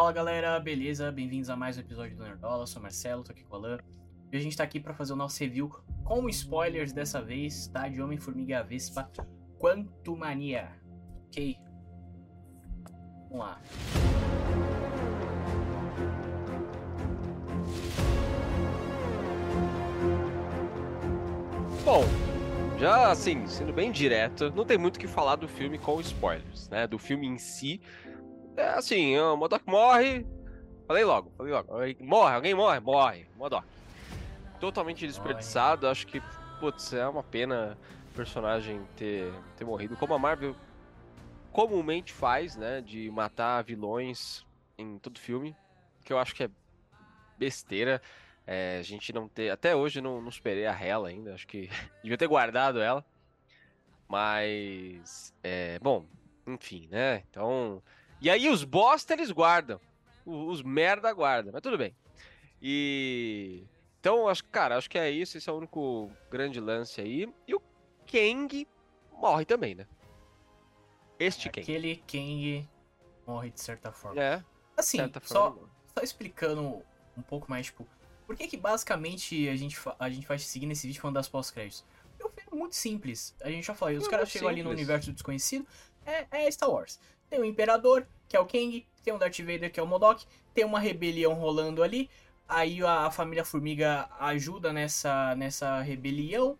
Fala galera, beleza? Bem-vindos a mais um episódio do Nerdola. Eu sou o Marcelo, tô aqui com o Alan. E a gente tá aqui pra fazer o nosso review com spoilers dessa vez, tá? De Homem-Formiga Vespa Quantumania. Ok? Vamos lá. Bom, já assim, sendo bem direto, não tem muito o que falar do filme com spoilers, né? Do filme em si. É assim, o Modok morre. Falei logo, falei logo. Morre, alguém morre? Morre. Modok. Totalmente desperdiçado, acho que, putz, é uma pena o personagem ter, ter morrido. Como a Marvel comumente faz, né? De matar vilões em todo filme. Que eu acho que é besteira. É, a gente não ter. Até hoje não, não esperei a Hela ainda. Acho que devia ter guardado ela. Mas. É, bom, enfim, né? Então. E aí os bosta eles guardam. Os, merda guardam. Mas tudo bem. E. Então, acho, cara, acho que é isso. Esse é o único grande lance aí. E o Kang morre também, né? Este Kang. Aquele Kang morre de certa forma. É. Assim, só, só explicando um pouco mais, tipo, por que que basicamente a gente, a gente vai seguir nesse vídeo falando das pós-créditos? É filme muito simples. A gente já falou, os é caras chegam ali no universo desconhecido, é, é Star Wars. Tem o Imperador, que é o Kang, tem o Darth Vader, que é o Modok, tem uma rebelião rolando ali, aí a, família Formiga ajuda nessa, nessa rebelião.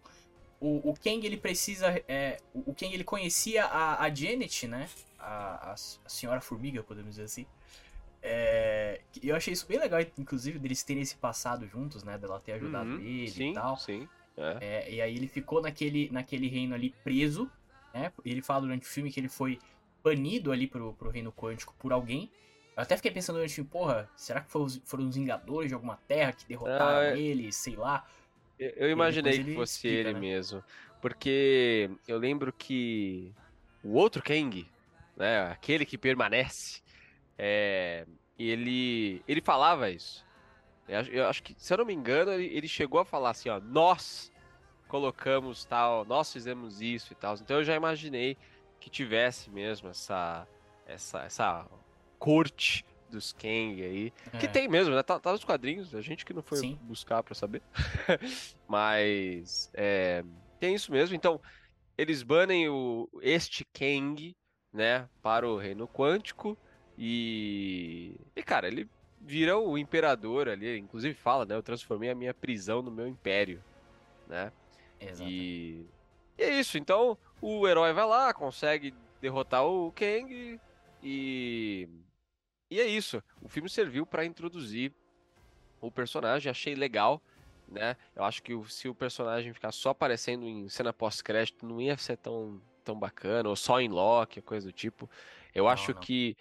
O, o Kang, ele precisa... É, o Kang, ele conhecia a, a Janet, né? A, a, a senhora Formiga, podemos dizer assim. É, eu achei isso bem legal, inclusive, deles terem esse passado juntos, né? Dela ter ajudado uhum, ele sim, e tal. Sim, é. É, e aí ele ficou naquele, naquele reino ali preso, né? Ele fala durante o filme que ele foi banido ali pro, pro reino quântico por alguém. Eu até fiquei pensando durante o filme, porra, será que foram os, foram os Vingadores de alguma terra que derrotaram ah, ele, sei lá? Eu, eu imaginei que fosse explica, ele né? mesmo. Porque eu lembro que o outro Kang, né? Aquele que permanece é, ele, ele falava isso. Eu acho que, se eu não me engano, ele, ele chegou a falar assim, ó, nós colocamos tal, nós fizemos isso e tal. Então eu já imaginei que tivesse mesmo essa essa, essa corte dos Kang aí. É. Que tem mesmo, né? Tá, tá, nos quadrinhos, a gente que não foi Sim. buscar para saber. Mas é, tem isso mesmo. Então, eles banem o, este Kang, né, para o reino quântico. E. E, cara, ele vira o imperador ali, inclusive fala, né? Eu transformei a minha prisão no meu império, né? Exato. E... e é isso, então o herói vai lá, consegue derrotar o Kang e. E é isso. O filme serviu para introduzir o personagem, achei legal, né? Eu acho que se o personagem ficar só aparecendo em cena pós-crédito não ia ser tão, tão bacana, ou só em Loki, coisa do tipo. Eu não, acho não. que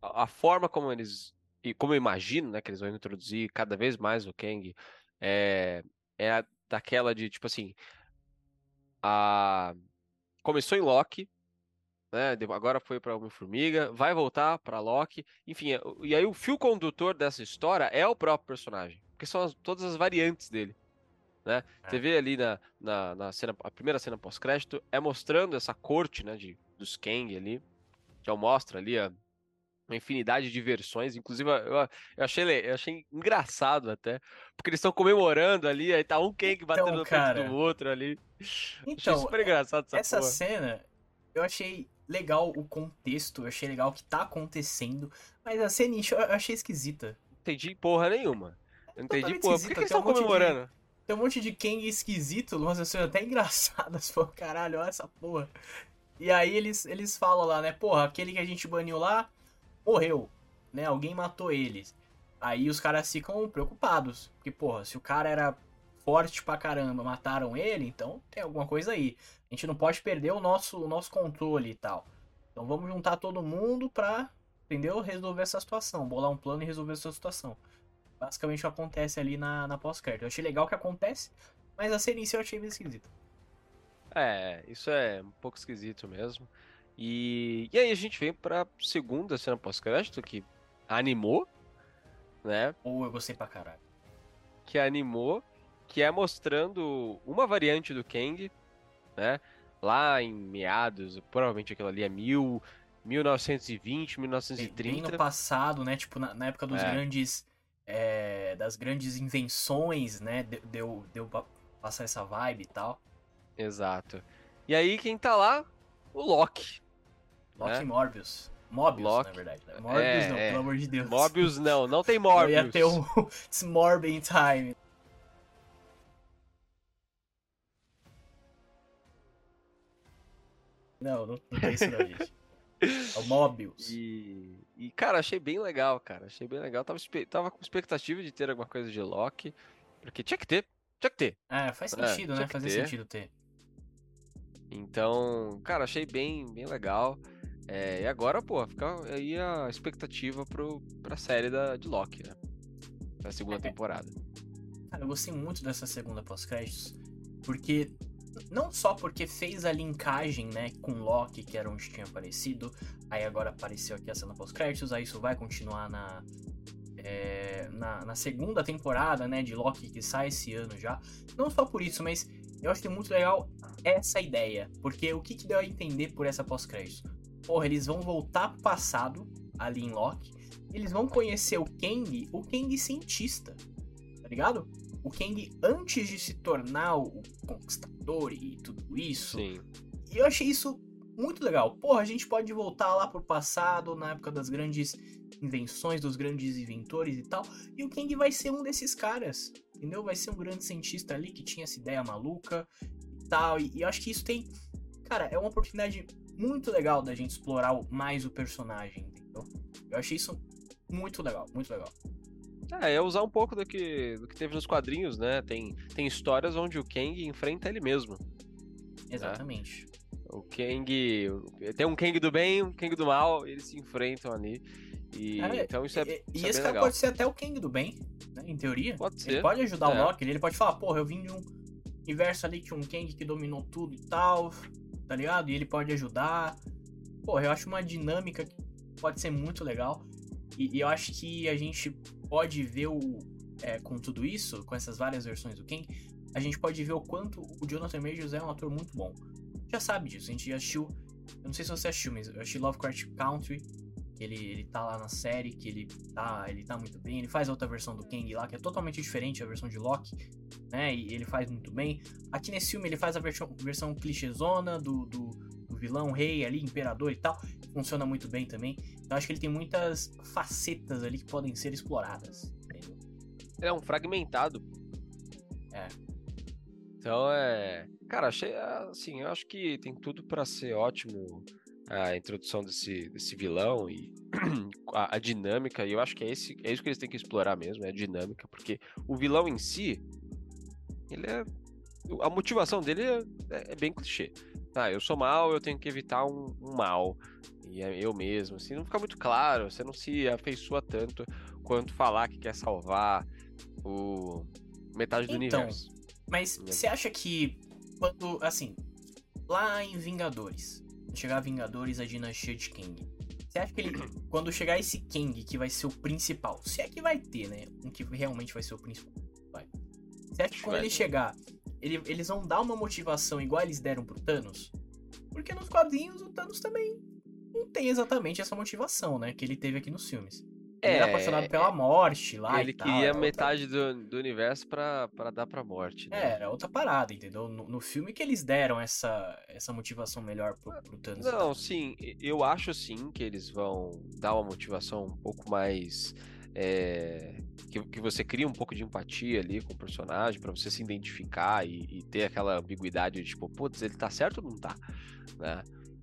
a forma como eles e como eu imagino, né, que eles vão introduzir cada vez mais o Kang é é daquela de tipo assim, a começou em Loki, né, agora foi para Homem-Formiga, vai voltar para Loki, enfim, e aí o fio condutor dessa história é o próprio personagem, porque são as, todas as variantes dele. Né? É. Você vê ali na, na, na, cena, a primeira cena pós-crédito é mostrando essa corte, né, de, dos Kang ali, já mostra ali a, uma infinidade de versões. Inclusive, eu, eu, achei, eu achei engraçado até. Porque eles estão comemorando ali, aí tá um Kang batendo então, no cara, do outro ali. Então, super engraçado essa, essa cena, eu achei legal o contexto, eu achei legal o que tá acontecendo. Mas a cena eu achei esquisita. Não entendi porra nenhuma. Eu não entendi porra. Por que, que eles estão um comemorando? De, tem um monte de Kang esquisito, nossa senhora, até engraçadas. Pô, caralho, olha essa porra. E aí eles, eles falam lá, né? Porra, aquele que a gente baniu lá morreu, né? Alguém matou eles. Aí os caras ficam preocupados. Porque, porra, se o cara era forte pra caramba, mataram ele, então tem alguma coisa aí. A gente não pode perder o nosso, o nosso controle e tal. Então vamos juntar todo mundo pra, entendeu? Resolver essa situação. Bolar um plano e resolver essa situação. Basicamente o que acontece ali na, na pós-crédito. Eu achei legal que acontece, mas a cena em si eu achei meio esquisita. É, isso é um pouco esquisito mesmo. E, e aí a gente vem pra segunda cena pós-crédito, que animou, né? Ou eu gostei pra caralho. Que animou, que é mostrando uma variante do Kang, né? Lá em meados, provavelmente aquilo ali é mil 1920, 1930. Bem no passado, né? Tipo, na, na época dos é. grandes. É, das grandes invenções, né? Deu, deu pra passar essa vibe e tal. Exato. E aí, quem tá lá? O Loki. Loki né? Morbius. Mobius, Loki. na verdade. Né? Morbius é, não, é. pelo amor de Deus. Mobius não, não tem Morbius. Eu ia ter o Smorb Time. Não, não, não tem isso não, gente. É o Mobius. E, e, cara, achei bem legal, cara. Achei bem legal. Tava, tava com expectativa de ter alguma coisa de Loki. Porque tinha que ter. Tinha que ter. É, faz sentido, é, né? Fazia sentido ter. Então, cara, achei bem, bem legal. É, e agora, pô, fica aí a expectativa pro, pra série da, de Loki, né? Da segunda é. temporada. Cara, eu gostei muito dessa segunda pós-créditos, porque não só porque fez a linkagem, né, com Loki, que era onde tinha aparecido, aí agora apareceu aqui a cena pós-créditos, aí isso vai continuar na, é, na, na, segunda temporada, né, de Loki que sai esse ano já. Não só por isso, mas eu acho que é muito legal essa ideia, porque o que, que deu a entender por essa pós-créditos? Porra, eles vão voltar pro passado, ali em Loki, eles vão conhecer o Kang, o Kang cientista, tá ligado? O Kang antes de se tornar o conquistador e tudo isso. Sim. E eu achei isso muito legal. Porra, a gente pode voltar lá pro passado, na época das grandes invenções, dos grandes inventores e tal. E o Kang vai ser um desses caras, entendeu? Vai ser um grande cientista ali que tinha essa ideia maluca e tal. E, e eu acho que isso tem. Cara, é uma oportunidade muito legal da gente explorar mais o personagem, entendeu? Eu achei isso muito legal, muito legal. É, é usar um pouco do que, do que teve nos quadrinhos, né? Tem, tem histórias onde o Kang enfrenta ele mesmo. Exatamente. Né? O Kang. Tem um Kang do bem um Kang do mal, eles se enfrentam ali. E, é, então isso é. E, isso e é esse cara legal. pode ser até o Kang do bem, né? Em teoria. Pode ser. Ele pode ajudar é. o Loki, ele pode falar, porra, eu vim de um universo ali que um Kang que dominou tudo e tal, tá ligado? E ele pode ajudar. Porra, eu acho uma dinâmica que pode ser muito legal. E, e eu acho que a gente pode ver o. É, com tudo isso, com essas várias versões do Ken, a gente pode ver o quanto o Jonathan Majors é um ator muito bom. Já sabe disso, a gente já assistiu. Eu não sei se você assistiu, mas eu achei Lovecraft Country. Que ele, ele tá lá na série, que ele tá, ele tá muito bem. Ele faz outra versão do Kang lá, que é totalmente diferente da versão de Loki, né? E ele faz muito bem. Aqui nesse filme ele faz a versão, versão clichêzona do, do, do vilão, rei ali, imperador e tal. Funciona muito bem também. Então acho que ele tem muitas facetas ali que podem ser exploradas. Entendeu? É um fragmentado. É. Então é. Cara, achei assim, eu acho que tem tudo para ser ótimo a introdução desse, desse vilão e a, a, dinâmica. E eu acho que é, esse, é isso que eles têm que explorar mesmo, é a dinâmica, porque o vilão em si, ele é. A motivação dele é, é bem clichê. Ah, eu sou mal, eu tenho que evitar um, um mal. E é eu mesmo, assim, não fica muito claro, você não se afeiçoa tanto quanto falar que quer salvar o metade do então, universo. Mas você acha que quando, assim, lá em Vingadores, chegar Vingadores a dinastia de Kang, você acha que ele, quando chegar esse Kang que vai ser o principal, se é que vai ter, né, um que realmente vai ser o principal, vai. Você acha que quando ele chegar, ele, eles vão dar uma motivação igual eles deram pro Thanos? Porque nos quadrinhos o Thanos também não tem exatamente essa motivação, né? Que ele teve aqui nos filmes. Ele é, era apaixonado pela morte lá. Ele queria metade do, do universo pra, pra dar pra morte. Né? É, era outra parada, entendeu? No, no, filme que eles deram essa, essa motivação melhor pro, pro Thanos. Não, sim, eu acho sim que eles vão dar uma motivação um pouco mais. É, que, que você cria um pouco de empatia ali com o personagem, para você se identificar e, e, ter aquela ambiguidade de tipo, putz, ele tá certo ou não tá? Né?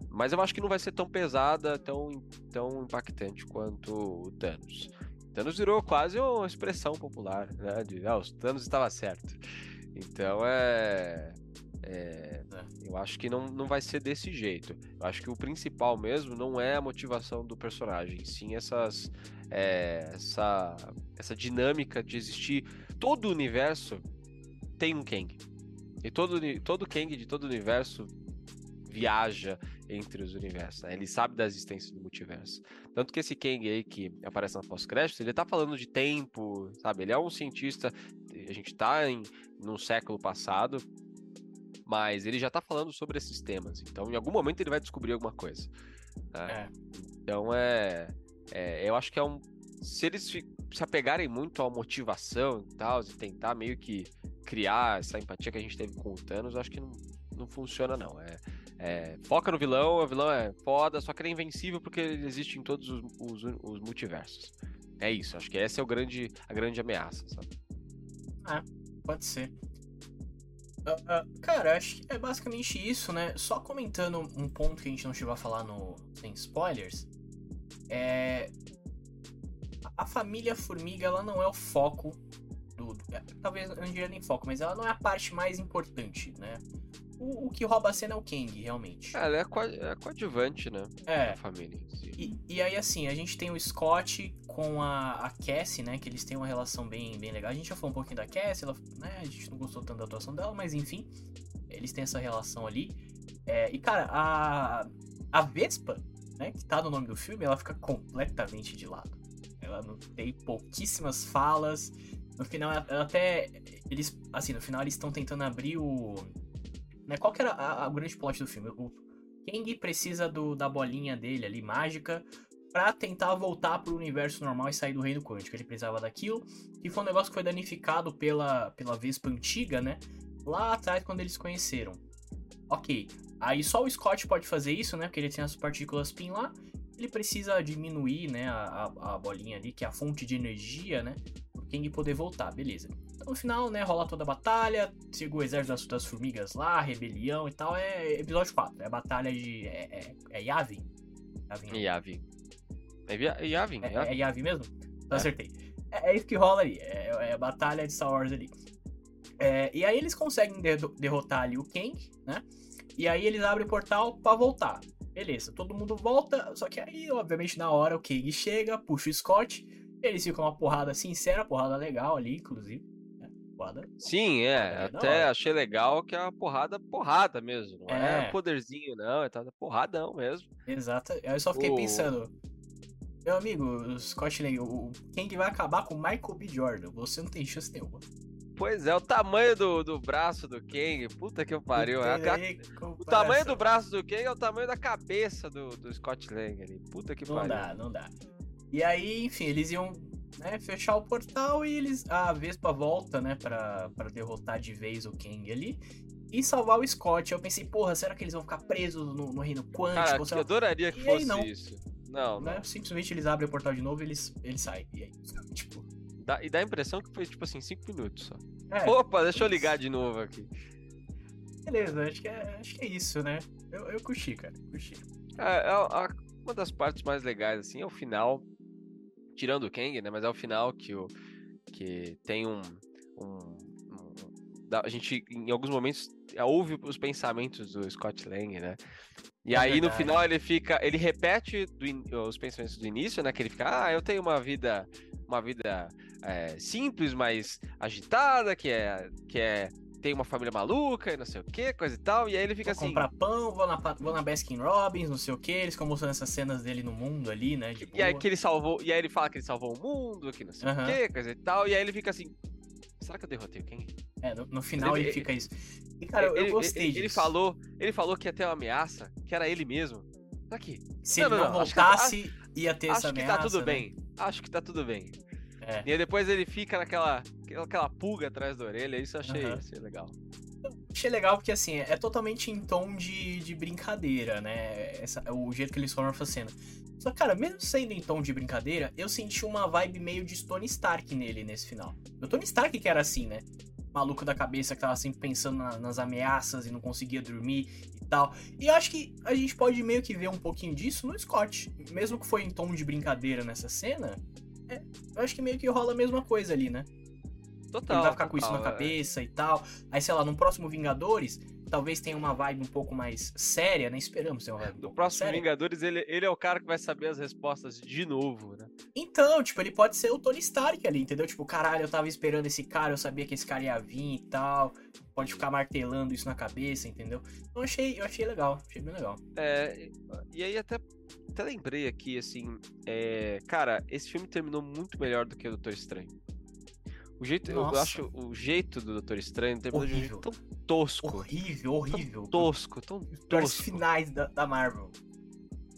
Mas eu acho que não vai ser tão pesada, tão, tão impactante quanto o Thanos. Thanos virou quase uma expressão popular, né? De, ah, o Thanos estava certo. Então é, é, Eu acho que não, não vai ser desse jeito. Eu acho que o principal mesmo não é a motivação do personagem, sim essas, é, essa, essa dinâmica de existir. Todo o universo tem um Kang. E todo, todo Kang de todo o universo viaja entre os universos. Né? Ele sabe da existência do multiverso. Tanto que esse Kang aí que aparece na pós-crédito, ele tá falando de tempo, sabe? Ele é um cientista. A gente tá em num século passado, mas ele já tá falando sobre esses temas. Então, em algum momento ele vai descobrir alguma coisa. Né? É. Então é, é, Eu acho que é um. Se eles se apegarem muito à motivação e tal, e tentar meio que criar essa empatia que a gente teve com o Thanos, eu acho que não, não funciona, não. É, é, foca no vilão, o vilão é foda, só que ele é invencível porque ele existe em todos os, os, os multiversos. É isso, acho que essa é o grande, a grande ameaça, sabe? Ah, pode ser. Uh, cara, acho que é basicamente isso, né? Só comentando um ponto que a gente não chegou a falar no sem spoilers. É. A família Formiga, ela não é o foco do. É, talvez não diria nem foco, mas ela não é a parte mais importante, né? o, o, que rouba a cena é o Kang, realmente. É, ela é, co é coadjuvante, né? É. A família em si. E, e, aí, assim, a gente tem o Scott com a, a Cassie, né? Que eles têm uma relação bem, bem legal. A gente já falou um pouquinho da Cassie, ela, né? A gente não gostou tanto da atuação dela, mas enfim. Eles têm essa relação ali. É, e, cara, a, a Vespa, né? Que tá no nome do filme, ela fica completamente de lado. Ela não tem pouquíssimas falas. No final, ela até. Eles, assim, no final eles estão tentando abrir o né? Qual que era a, a grande plot do filme? O Kang precisa do, da bolinha dele ali, mágica, para tentar voltar pro universo normal e sair do reino quântico. Ele precisava daquilo, e foi um negócio que foi danificado pela, pela Vespa antiga, né? Lá atrás, quando eles conheceram. Ok, aí só o Scott pode fazer isso, né? Porque ele tem as partículas PIN lá. Ele precisa diminuir, né, a, a, bolinha ali, que é a fonte de energia, né? Pro Kang poder voltar, beleza no final, né, rola toda a batalha, chega o exército das, das, formigas lá, rebelião e tal. É episódio 4, é a batalha de. É, é, é Yavin? Yavin. Yavin. É Yavin, é, é Yavin mesmo? Então, acertei. É, é, isso que rola ali, é, é, a batalha de Star Wars ali. É, e aí eles conseguem de derrotar ali o Kang, né? E aí eles abrem o portal para voltar. Beleza, todo mundo volta, só que aí, obviamente, na hora o Kang chega, puxa o Scott, eles ficam uma porrada sincera, porrada legal ali, inclusive porrada. Sim, é. Até achei legal que é uma porrada, porrada mesmo. Não é, é poderzinho, não. É porradão mesmo. Exato. Eu só fiquei o... pensando. Meu amigo, Scott Lang, o Kang vai acabar com o Michael B. Jordan. Você não tem chance nenhuma. Pois é, o tamanho do, do braço do Kang, puta que pariu. É a, o tamanho do braço do Kang é o tamanho da cabeça do, do Scott Lang ali. Puta que não pariu. Não dá, não dá. E aí, enfim, eles iam né, fechar o portal e eles a Vespa volta, né, para derrotar de vez o Kang ali e salvar o Scott. Eu pensei, porra, será que eles vão ficar presos no, no reino quântico? Cara, eu adoraria que e fosse não. isso. Não, né? não. Simplesmente eles abrem o portal de novo e eles, eles saem. E aí, tipo... Dá, e dá a impressão que foi, tipo assim, 5 minutos só. É, Opa, deixa eu ligar de novo aqui. Beleza, acho que é, acho que é isso, né? Eu, eu curti, cara, curti. É, é uma das partes mais legais, assim, é o final tirando o Kang, né? Mas é o final que, o, que tem um, um, um a gente em alguns momentos ouve os pensamentos do Scott Lang, né? E é aí verdade. no final ele fica, ele repete do, os pensamentos do início, né? Que ele fica, ah, eu tenho uma vida, uma vida é, simples, mas agitada, que é, que é tem uma família maluca e não sei o que, coisa e tal. E aí ele fica vou assim. comprar pão, vou na, vou na Baskin Robbins, não sei o que. Eles ficam mostrando essas cenas dele no mundo ali, né? e aí que ele salvou. E aí ele fala que ele salvou o mundo, que não sei uhum. o que, coisa e tal. E aí ele fica assim. Será que eu derrotei o Kang? É, no, no final ele, ele, fica isso. E, cara, eu, eu gostei ele, disso. Ele falou, ele falou que ia ter uma ameaça, que era ele mesmo. Aqui. Se não, ele não, não voltasse, acho que, ia ter essa ameaça. Acho que tá tudo né? bem. Acho que tá tudo bem. É. E aí depois ele fica naquela aquela pulga atrás da orelha, isso eu achei, uhum. achei legal. achei legal porque, assim, é totalmente em tom de, de brincadeira, né? Essa, o jeito que eles foram fazendo. Só cara, mesmo sendo em tom de brincadeira, eu senti uma vibe meio de Tony Stark nele nesse final. O Tony Stark que era assim, né? Maluco da cabeça que tava sempre pensando na, nas ameaças e não conseguia dormir e tal. E eu acho que a gente pode meio que ver um pouquinho disso no Scott. Mesmo que foi em tom de brincadeira nessa cena, é, eu acho que meio que rola a mesma coisa ali, né? Total. Ele vai ficar total, com isso na é. cabeça e tal. Aí, sei lá, no próximo Vingadores, talvez tenha uma vibe um pouco mais séria, né? Esperamos ter uma vibe. Um no próximo séria. Vingadores, ele, ele é o cara que vai saber as respostas de novo, né? Então, tipo, ele pode ser o Tony Stark ali, entendeu? Tipo, caralho, eu tava esperando esse cara, eu sabia que esse cara ia vir e tal. Pode ficar martelando isso na cabeça, entendeu? Então, eu achei, eu achei legal, achei bem legal. É, e aí até, até lembrei aqui, assim, é, cara, esse filme terminou muito melhor do que o Doutor Estranho. O jeito, Nossa. eu acho o jeito do Doutor Estranho terminou de um jeito tão tosco. Horrível, horrível. Tão tosco, tão tosco. Os finais da, da Marvel.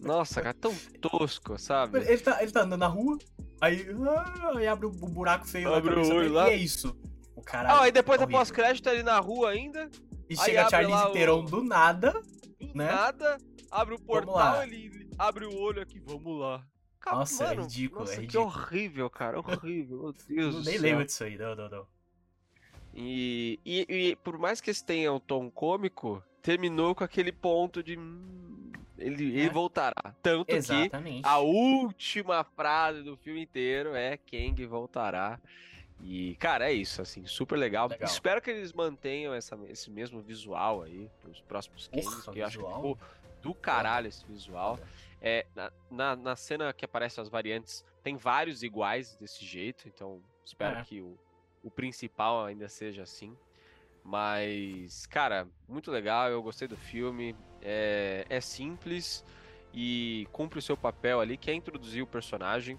Nossa, cara, tão tosco, sabe? Ele tá, ele tá andando na rua, aí, ah, aí abre o um buraco feio abre na o olho dele, lá. e é isso. O cara. Ah, aí depois da pós-crédito ali na rua ainda, E aí chega Charlize lá o- Theron do nada. do Né? nada, abre o portal, ele abre o olho aqui, vamos lá. Ca- Nossa, é ridículo, nossa, é que ridículo. horrível, cara, horrível, meu Deus Eu do nem céu. lembro disso aí, não, não, não. E, e, e por mais que esse tenha um tom cômico, terminou com aquele ponto de. Ele, ele É. voltará. Tanto que Exatamente. a última frase do filme inteiro é Kang voltará. E, cara, é isso, assim, super legal. Legal. Espero que eles mantenham essa, esse mesmo visual aí pros próximos Kangs, que eu acho que ficou do caralho esse visual. É, na, na, na cena que aparecem as variantes, tem vários iguais desse jeito, então espero É. que o, o principal ainda seja assim. Mas, cara, muito legal, eu gostei do filme. É, é simples e cumpre o seu papel ali, que é introduzir o personagem,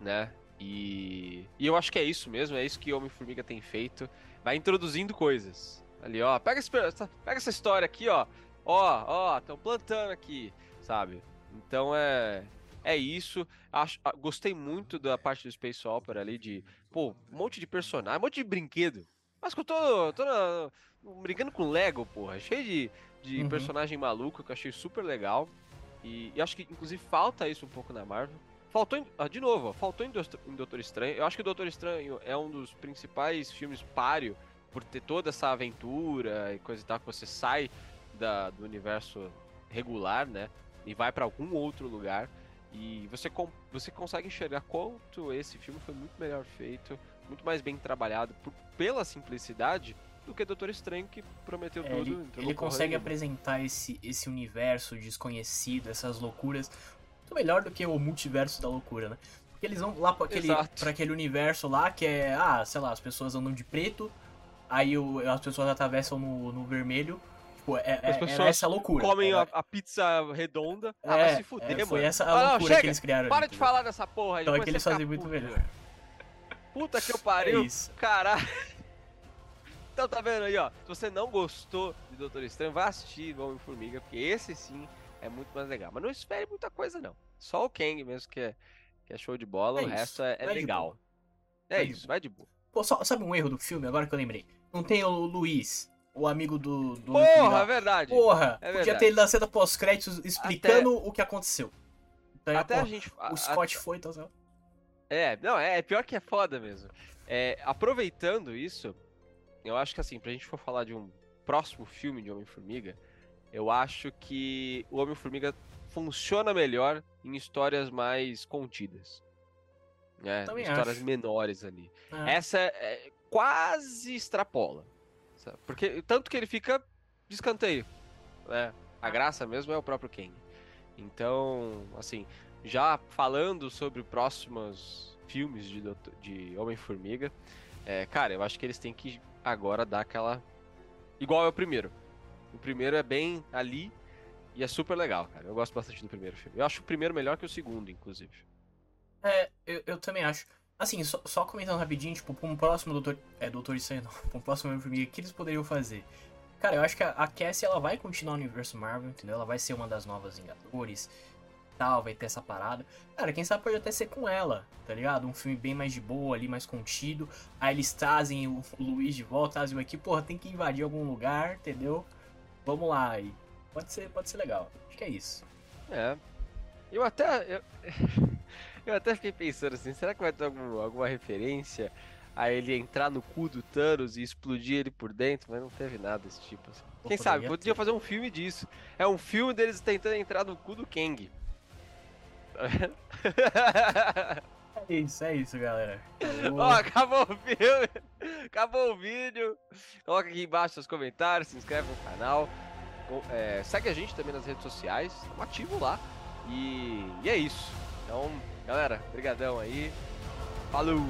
né? E, e eu acho que é isso mesmo, é isso que Homem-Formiga tem feito. Vai introduzindo coisas. Ali, ó, pega, esse, pega essa história aqui, ó. Ó, ó, estão plantando aqui, sabe? Então é é isso. Acho, gostei muito da parte do Space Opera ali de, pô, um monte de personagem, um monte de brinquedo. Mas que eu tô, tô na- brincando com Lego, porra, cheio de, de Uhum. personagem maluco que eu achei super legal. E, e acho que inclusive falta isso um pouco na Marvel. Faltou, em- ah, de novo, ó, faltou em, em Doutor Estranho. Eu acho que o Doutor Estranho é um dos principais filmes páreo por ter toda essa aventura e coisa e tal, que você sai da, do universo regular, né? E vai pra algum outro lugar. E você, com- você consegue enxergar quanto esse filme foi muito melhor feito, muito mais bem trabalhado por- pela simplicidade do que Doutor Estranho, que prometeu É, tudo. ele, ele consegue apresentar esse, esse universo desconhecido, essas loucuras, muito melhor do que o multiverso da loucura, né? Porque eles vão lá pra aquele, pra aquele universo lá que é, ah, sei lá, as pessoas andam de preto, aí o- as pessoas atravessam no, no vermelho. Tipo, é, é, As era pessoas essa loucura. Comem a, Era- a pizza redonda. ah, é, vai se fuder, é, mano. Foi essa a Ah, loucura que eles criaram. Para ali, de falar dessa porra. Então é que eles fazem muito melhor. Puta que eu É pariu. isso. Caralho. Então tá vendo aí, ó. Se você não gostou de Doutor Estranho, vai assistir Homem-Formiga, porque esse sim é muito mais legal. Mas não espere muita coisa, não. Só o Kang mesmo que é, que é show de bola, É o isso, resto é, é legal. É Vai isso, vai de boa. Pô, só- sabe um erro do filme, agora que eu lembrei? Não tem o Luiz, o amigo do. do Porra, é verdade. Porra, É podia verdade. ter ele na cena pós-créditos explicando o que aconteceu. Então, Até a gente. a- o a- Scott foi, então. É, não, é, é pior que é foda mesmo. É, aproveitando isso, eu acho que assim, pra gente for falar de um próximo filme de Homem-Formiga, eu acho que o Homem-Formiga funciona melhor em histórias mais contidas. Né? Também Histórias acho. menores ali. É. Essa é, quase extrapola. sabe? Porque tanto que ele fica de escanteio. Né? A graça mesmo é o próprio Kang. Então, assim, já falando sobre próximos filmes de, de Homem-Formiga, é, cara, eu acho que eles têm que agora dar aquela. Igual é o primeiro. O primeiro é bem ali e é super legal, cara. Eu gosto bastante do primeiro filme. Eu acho o primeiro melhor que o segundo, inclusive. É, eu, eu também acho. Assim, só, só comentando rapidinho, tipo, pra um próximo Doutor. É, Doutor Estranho não. Pra um próximo Homem-Formiga, o que eles poderiam fazer? Cara, eu acho que a, a Cassie, ela vai continuar no universo Marvel, entendeu? Ela vai ser uma das novas Vingadores. Tal, vai ter essa parada. Cara, quem sabe pode até ser com ela, tá ligado? Um filme bem mais de boa ali, mais contido. Aí eles trazem o, Luiz de volta, trazem o aqui, porra, tem que invadir algum lugar, entendeu? Vamos lá aí. Pode ser, pode ser legal. Acho que é isso. É. Eu até. Eu, eu até fiquei pensando assim, será que vai ter algum, alguma referência a ele entrar no cu do Thanos e explodir ele por dentro? Mas não teve nada desse tipo. Assim. Quem sabe? poderia Podia fazer um filme disso. É um filme deles tentando entrar no cu do Kang. É isso, é isso, galera. Ó, acabou o filme. Acabou o vídeo. Coloca aqui embaixo seus comentários, se inscreve no canal. É, segue a gente também nas redes sociais. Estamos ativos lá. E, e é isso. Então, galera, brigadão aí. Falou!